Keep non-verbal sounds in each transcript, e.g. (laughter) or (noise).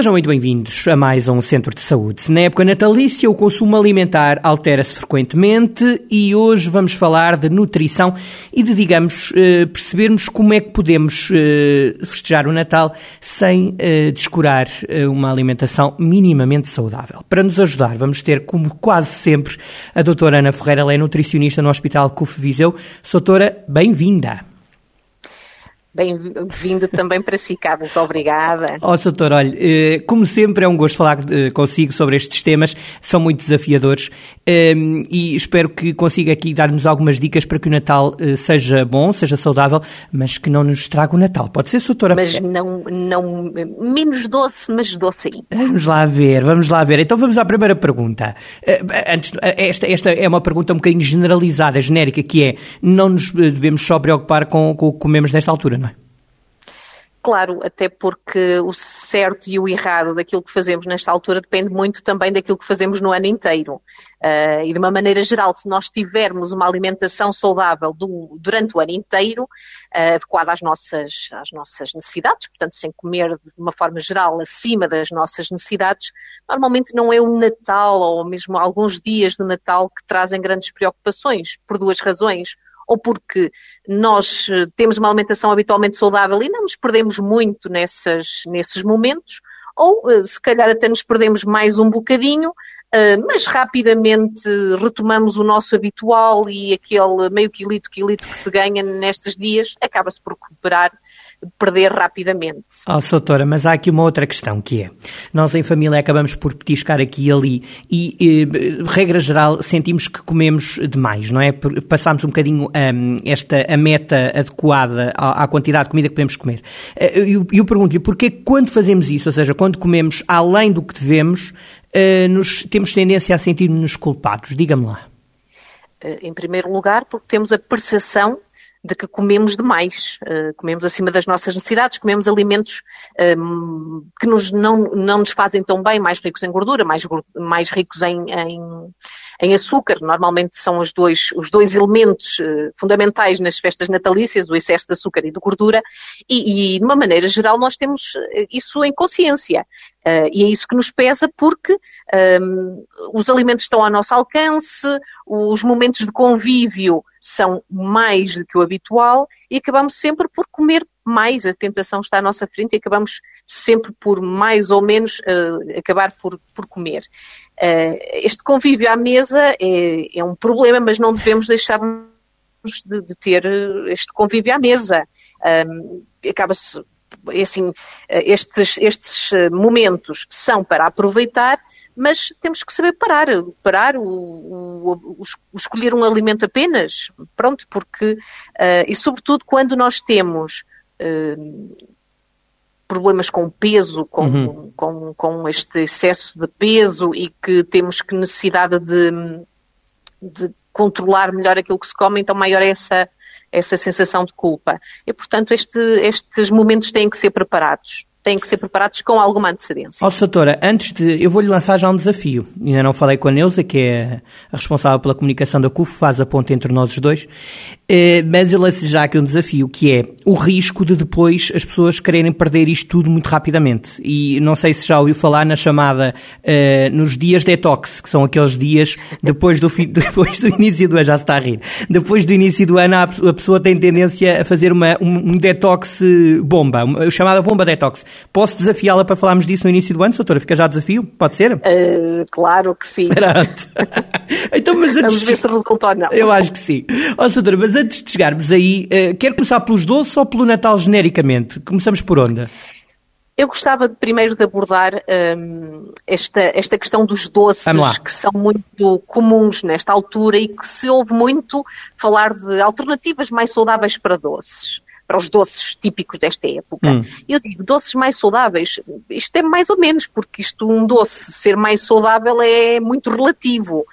Sejam muito bem-vindos a mais um Centro de Saúde. Na época natalícia, o consumo alimentar altera-se frequentemente e hoje vamos falar de nutrição e de, digamos, eh, percebermos como é que podemos eh, festejar o Natal sem eh, descurar uma alimentação minimamente saudável. Para nos ajudar, vamos ter, como quase sempre, a doutora Ana Ferreira, ela é nutricionista no Hospital CUF Viseu. Doutora, bem-vinda. Bem-vindo também para si, Carlos. Obrigada. (laughs) Ó, oh, doutor, olha, eh, como sempre é um gosto falar eh, consigo sobre estes temas, são muito desafiadores ehm, e espero que consiga aqui dar-nos algumas dicas para que o Natal eh, seja bom, seja saudável, mas que não nos estrague o Natal. Pode ser, doutora? Mas não, não menos doce, mas doce sim. Vamos lá ver, vamos lá ver. Então vamos à primeira pergunta. Antes, esta, esta é uma pergunta um bocadinho generalizada, genérica, que é, não nos devemos só preocupar com, com o que comemos nesta altura, não é? Claro, até porque o certo e o errado daquilo que fazemos nesta altura depende muito também daquilo que fazemos no ano inteiro. Uh, e de uma maneira geral, se nós tivermos uma alimentação saudável do, durante o ano inteiro, uh, adequada às nossas, às nossas necessidades, portanto, sem comer de uma forma geral acima das nossas necessidades, normalmente não é o Natal ou mesmo alguns dias do Natal que trazem grandes preocupações, por duas razões ou porque nós eh, temos uma alimentação habitualmente saudável e não nos perdemos muito nessas, nesses momentos, ou eh, se calhar até nos perdemos mais um bocadinho, eh, mas rapidamente retomamos o nosso habitual e aquele meio quilito, quilito que se ganha nestes dias acaba-se por recuperar perder rapidamente. Oh, doutora, mas há aqui uma outra questão que é, nós em família acabamos por petiscar aqui e ali e, e regra geral, sentimos que comemos demais, não é? Passamos um bocadinho um, esta, a meta adequada à, à, quantidade de comida que podemos comer. Eh, e eu, eu pergunto-lhe, porquê quando fazemos isso, ou seja, quando comemos além do que devemos, uh, nos, temos tendência a sentir-nos culpados? Diga-me lá. Eh, em primeiro lugar, porque temos a percepção de que comemos demais, uh, comemos acima das nossas necessidades, comemos alimentos um, que nos, não, não nos fazem tão bem, mais ricos em gordura, mais, mais ricos em, em, em açúcar. Normalmente são os dois, os dois elementos uh, fundamentais nas festas natalícias, o excesso de açúcar e de gordura, e, e de uma maneira geral nós temos eh, isso em consciência. Uh, e é isso que nos pesa porque um, os alimentos estão ao nosso alcance, os momentos de convívio são mais do que o habitual e acabamos sempre por comer mais, a tentação está à nossa frente e acabamos sempre por mais ou menos uh, acabar por, por comer. Uh, este convívio à mesa é, é, um problema, mas não devemos deixar de, de ter este convívio à mesa. Acaba-se é assim, estes, estes momentos são para aproveitar, mas temos que saber parar, parar, o, o, o, escolher um alimento apenas, pronto, porque, uh, e sobretudo quando nós temos problemas com peso, com, uhum. com, com este excesso de peso e que temos que necessidade de, de controlar melhor aquilo que se come, então maior é essa, essa sensação de culpa. E, portanto, este, estes momentos têm que ser preparados têm que ser preparados com alguma antecedência. Ó, oh, Satora, antes de. Eu vou-lhe lançar já um desafio. Ainda não falei com a Neuza, que é a responsável pela comunicação da CUF, faz a ponte entre nós os dois. Eh, mas eu lanço já aqui um desafio, que é o risco de depois as pessoas quererem perder isto tudo muito rapidamente. E não sei se já ouviu falar na chamada uh, nos dias detox, que são aqueles dias depois do, fi, (laughs) depois do início do ano, já se está a rir. Depois do início do ano, a pessoa tem tendência a fazer uma, um, um detox bomba, uma, chamada bomba detox Posso desafiá-la para falarmos disso no início do ano, doutora? Fica já desafio? Pode ser? Uh, claro que sim. (laughs) então, mas Vamos ver se resulta ou não. Eu acho que sim. Ó, oh, doutora, mas antes de chegarmos aí, uh, quer começar pelos doces ou pelo Natal genericamente? Começamos por onde? Eu gostava de, primeiro de abordar um, esta, esta questão dos doces que são muito comuns nesta altura e que se ouve muito falar de alternativas mais saudáveis para doces para os doces típicos desta época. Hum. Eu digo, doces mais saudáveis, isto é mais ou menos, porque isto, um doce ser mais saudável é muito relativo.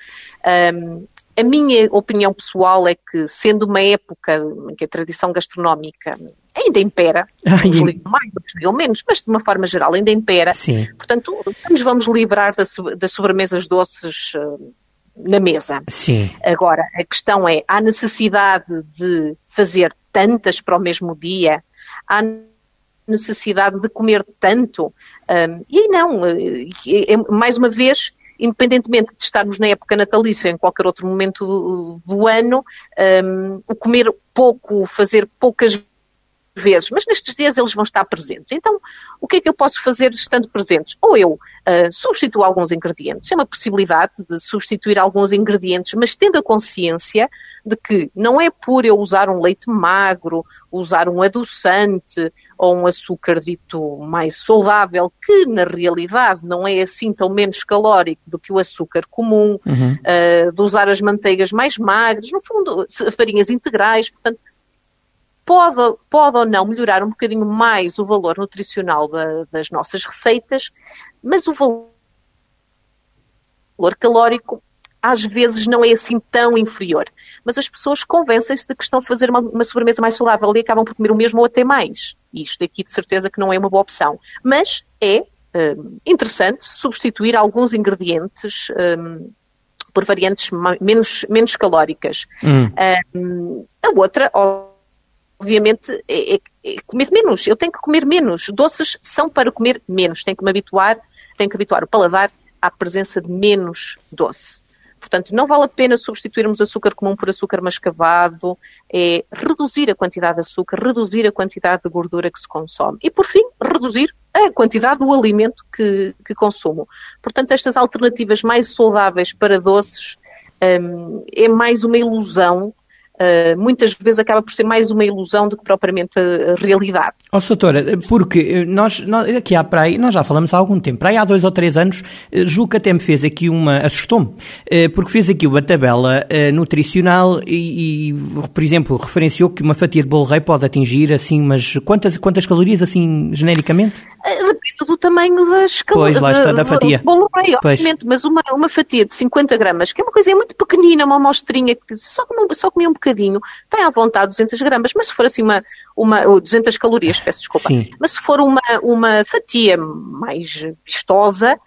Um, a minha opinião pessoal é que, sendo uma época em que a tradição gastronómica, ainda impera. (laughs) Uns ligam mais, outros ligam menos, mas de uma forma geral ainda impera. Sim. Portanto, nos vamos livrar das sobremesas doces uh, na mesa. Sim. Agora, a questão é, há necessidade de fazer tantas para o mesmo dia? Há necessidade de comer tanto? Um, e não, é, mais uma vez, independentemente de estarmos na época natalícia, em qualquer outro momento do, do ano, um, o comer pouco, fazer poucas vezes, mas nestes dias eles vão estar presentes. Então, o que é que eu posso fazer estando presentes? Ou eu uh, substituo alguns ingredientes, é uma possibilidade de substituir alguns ingredientes, mas tendo a consciência de que não é por eu usar um leite magro, usar um adoçante ou um açúcar dito mais saudável, que na realidade não é assim tão menos calórico do que o açúcar comum, uhum. uh, de usar as manteigas mais magras, no fundo, farinhas integrais, portanto, pode, pode ou não melhorar um bocadinho mais o valor nutricional da, das nossas receitas, mas o valor calórico às vezes não é assim tão inferior. Mas as pessoas convencem-se de que estão a fazer uma, uma, sobremesa mais saudável e acabam por comer o mesmo ou até mais. E isto aqui de certeza que não é uma boa opção. Mas é um, interessante substituir alguns ingredientes um, por variantes menos, menos calóricas. Hum. Um, a outra, obviamente, é, é, é, comer menos. Eu tenho que comer menos. Doces são para comer menos. Tenho que me habituar, tenho que habituar o paladar à presença de menos doce. Portanto, não vale a pena substituirmos açúcar comum por açúcar mascavado, é reduzir a quantidade de açúcar, reduzir a quantidade de gordura que se consome. E, por fim, reduzir a quantidade do alimento que, que consumo. Portanto, estas alternativas mais saudáveis para doces um, é mais uma ilusão Uh, muitas vezes acaba por ser mais uma ilusão do que propriamente a, realidade. Ó, oh, doutora, porque nós, nós, aqui à praia, nós já falamos há algum tempo, praia há dois ou três anos, eh, Juca até me fez aqui uma, assustou-me, porque fez aqui uma tabela nutricional e, e, por exemplo, referenciou que uma fatia de bolo rei pode atingir, assim, mas quantas, quantas calorias, assim, genericamente? Depende do tamanho das calorias. Pois, lá está, da fatia. Bolo rei, obviamente, mas uma, uma fatia de 50 gramas, que é uma coisinha muito pequenina, uma amostrinha, que só, só comia um bocadinho tem à vontade 200 gramas, mas se for assim uma, uma 200 calorias, peço desculpa, Sim. mas se for uma, uma fatia mais vistosa,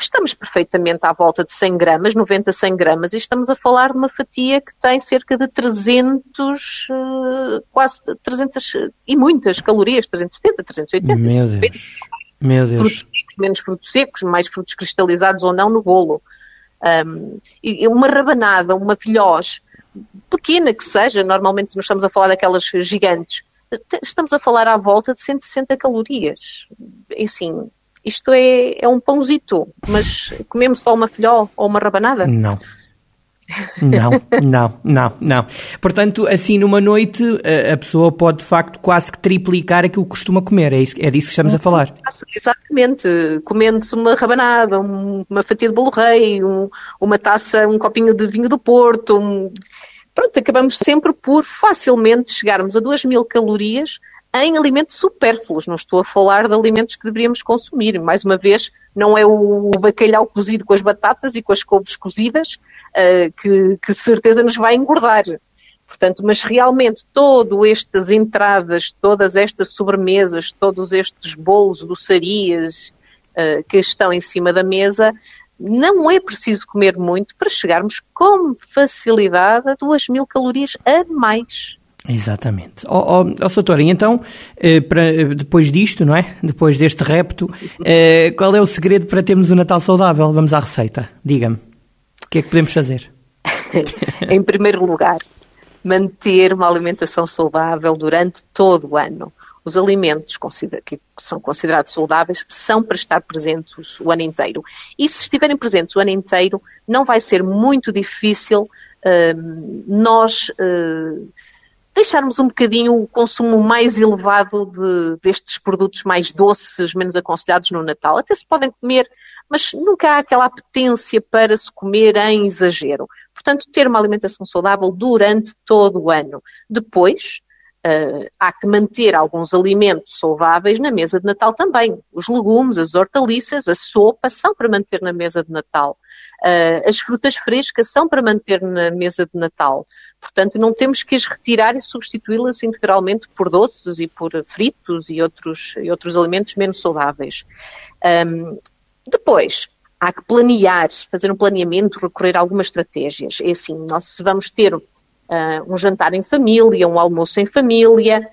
estamos perfeitamente à volta de 100 gramas, 90 a 100 gramas, e estamos a falar de uma fatia que tem cerca de 300, eh, quase 300 e muitas calorias, 370, 380. Meu Deus. Meu Deus. Frutos secos, menos frutos secos, mais frutos cristalizados ou não no bolo. Um, e uma rabanada, uma filhós, pequena que seja, normalmente nós estamos a falar daquelas gigantes, estamos a falar à volta de 160 calorias. Assim, isto é, é um pãozito, mas comemos só uma filhó ou uma rabanada? Não. Não, não, não, não. Portanto, assim, numa noite, a pessoa pode de facto quase que triplicar aquilo que costuma comer. É, isso, é disso que estamos a falar. Exatamente. Comendo-se uma rabanada, uma fatia de bolo rei, um, uma taça, um copinho de vinho do Porto. Pronto, acabamos sempre por facilmente chegarmos a 2 mil calorias em alimentos supérfluos. Não estou a falar de alimentos que deveríamos consumir. Mais uma vez, não é o bacalhau cozido com as batatas e com as couves cozidas uh, que, que certeza nos vai engordar. Portanto, mas realmente todas estas entradas, todas estas sobremesas, todos estes bolos, doçarias uh, que estão em cima da mesa, não é preciso comer muito para chegarmos com facilidade a 2 mil calorias a mais. Exatamente. Ó oh, oh, oh, então, eh, para, depois disto, não é? Depois deste repto, eh, qual é o segredo para termos um Natal saudável? Vamos à receita. Diga-me. O que é que podemos fazer? (laughs) em primeiro lugar, manter uma alimentação saudável durante todo o ano. Os alimentos que são considerados saudáveis são para estar presentes o ano inteiro. E se estiverem presentes o ano inteiro, não vai ser muito difícil uh, nós. Uh, deixarmos um bocadinho o consumo mais elevado de, destes produtos mais doces, menos aconselhados no Natal. Até se podem comer, mas nunca há aquela apetência para se comer em exagero. Portanto, ter uma alimentação saudável durante todo o ano. Depois, uh, há que manter alguns alimentos saudáveis na mesa de Natal também. Os legumes, as hortaliças, a sopa são para manter na mesa de Natal. Uh, as frutas frescas são para manter na mesa de Natal. Portanto, não temos que as retirar e substituí-las integralmente por doces e por fritos e outros, e outros alimentos menos saudáveis. Um, depois, há que planear, fazer um planeamento, recorrer a algumas estratégias. É assim, nós vamos ter uh, um jantar em família, um almoço em família,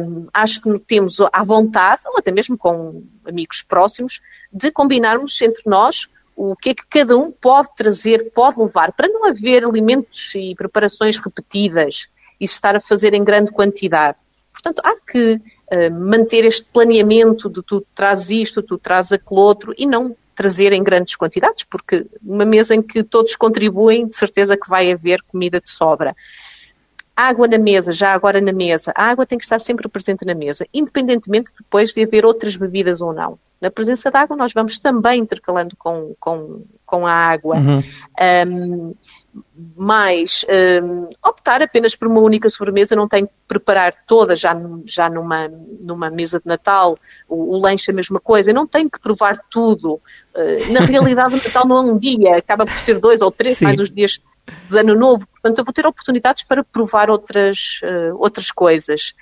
um, acho que temos à vontade, ou até mesmo com amigos próximos, de combinarmos entre nós o que é que cada um pode trazer, pode levar, para não haver alimentos e preparações repetidas e se estar a fazer em grande quantidade. Portanto, há que uh, manter este planeamento de tu traz isto, tu traz aquele outro e não trazer em grandes quantidades, porque uma mesa em que todos contribuem, de certeza que vai haver comida de sobra. Água na mesa, já agora na mesa. A água tem que estar sempre presente na mesa, independentemente depois de haver outras bebidas ou não. Na presença de água, nós vamos também intercalando com, com, com a água. Uhum. Um, mas um, optar apenas por uma única sobremesa, não tem que preparar toda já, já numa, numa mesa de Natal, o, o lanche é a mesma coisa, não tem que provar tudo. Uh, na realidade, o Natal não é um dia, acaba por ser dois ou três, Sim. mais os dias de ano novo, portanto eu vou ter oportunidades para provar outras, uh, outras coisas.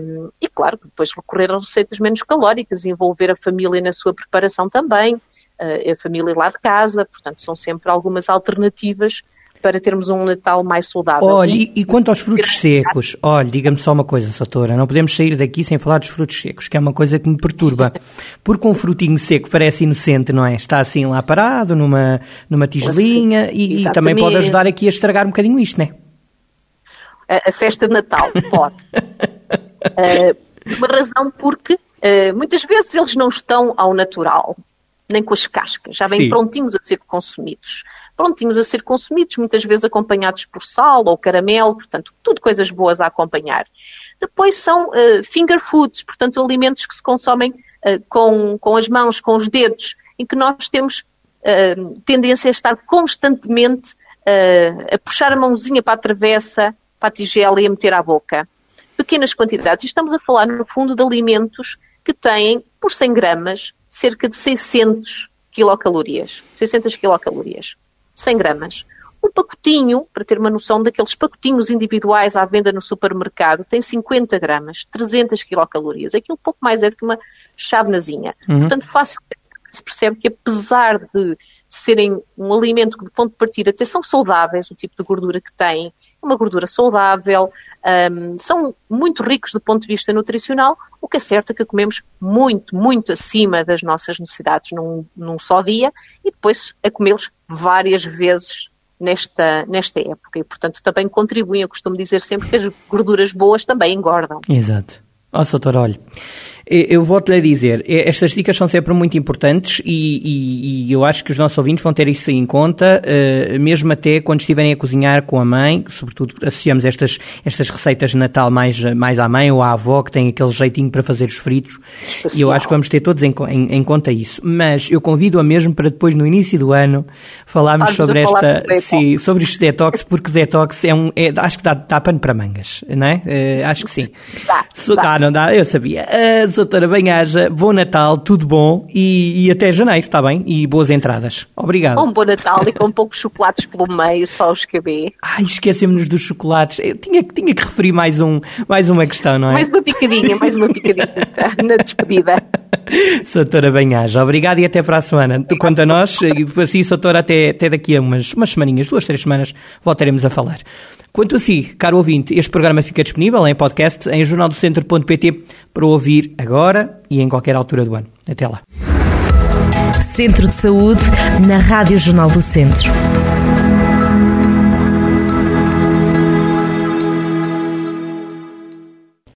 Um, e claro, depois recorrer a receitas menos calóricas, envolver a família na sua preparação também, uh, a família lá de casa, portanto são sempre algumas alternativas para termos um Natal mais saudável. Olha, e, e quanto aos frutos secos, olha, diga-me só uma coisa, Satora, não podemos sair daqui sem falar dos frutos secos, que é uma coisa que me perturba. (laughs) Porque um frutinho seco parece inocente, não é? Está assim lá parado, numa, numa tigelinha, e, e, também pode ajudar aqui a estragar um bocadinho isto, não é? A, a festa de Natal, (laughs) pode. uh, uma razão porque uh, muitas vezes eles não estão ao natural, nem com as cascas, já vêm Sim. prontinhos a ser consumidos prontinhos a ser consumidos, muitas vezes acompanhados por sal ou caramelo, portanto, tudo coisas boas a acompanhar. Depois são uh, finger foods, portanto, alimentos que se consomem uh, com, com as mãos, com os dedos, em que nós temos uh, tendência a estar constantemente a puxar a mãozinha para a travessa, para a tigela e a meter à boca. Pequenas quantidades. Estamos a falar, no fundo, de alimentos que têm, por 100 gramas, cerca de 600 quilocalorias. 600 quilocalorias. 100 gramas. Um pacotinho, para ter uma noção daqueles pacotinhos individuais à venda no supermercado, tem 50 gramas, 300 quilocalorias. Aquilo pouco mais é do que uma chávenazinha. Uhum. Portanto, facilmente se percebe que apesar de serem um alimento que, de ponto de partida, até são saudáveis, o tipo de gordura que têm, é uma gordura saudável, um, são muito ricos do ponto de vista nutricional, o que é certo é que comemos muito, muito acima das nossas necessidades num, num só dia e depois a comê-los várias vezes nesta, nesta época. E, portanto, também contribuem. Eu costumo dizer sempre que as gorduras boas também engordam. Exato. Ó, oh, doutor, olha, eu vou-te-lhe dizer, estas dicas são sempre muito importantes e, e, e, eu acho que os nossos ouvintes vão ter isso em conta, uh, mesmo até quando estiverem a cozinhar com a mãe, sobretudo associamos estas, estas receitas de Natal mais, mais à mãe ou à avó, que tem aquele jeitinho para fazer os fritos, e eu acho que vamos ter todos em, em, em, conta isso. Mas eu convido-a mesmo para depois, no início do ano, falarmos sobre esta, sim, sobre este detox, porque detox é um, é, acho que dá, dá pano para mangas, não é? Uh, acho que sim. Dá, dá. dá, não dá? Eu sabia. Uh, doutora, bem-aja, bom Natal, tudo bom e, e, até janeiro, está bem? E boas entradas. Obrigado. Um bom Natal e com poucos chocolates pelo meio, só os KB. Ai, esquecemos-nos dos chocolates. Eu tinha, tinha que referir mais, um, mais uma questão, não é? Mais uma picadinha, mais uma picadinha (laughs) na despedida. Soutora Benhaja, obrigado e até para a semana. Quanto a nós, assim, Soutora, até, até daqui a umas, umas semaninhas, duas, três semanas, voltaremos a falar. Quanto a si, caro ouvinte, este programa fica disponível em podcast em jornaldocentro.pt para ouvir agora e em qualquer altura do ano. Até lá. Centro de Saúde na Rádio Jornal do Centro.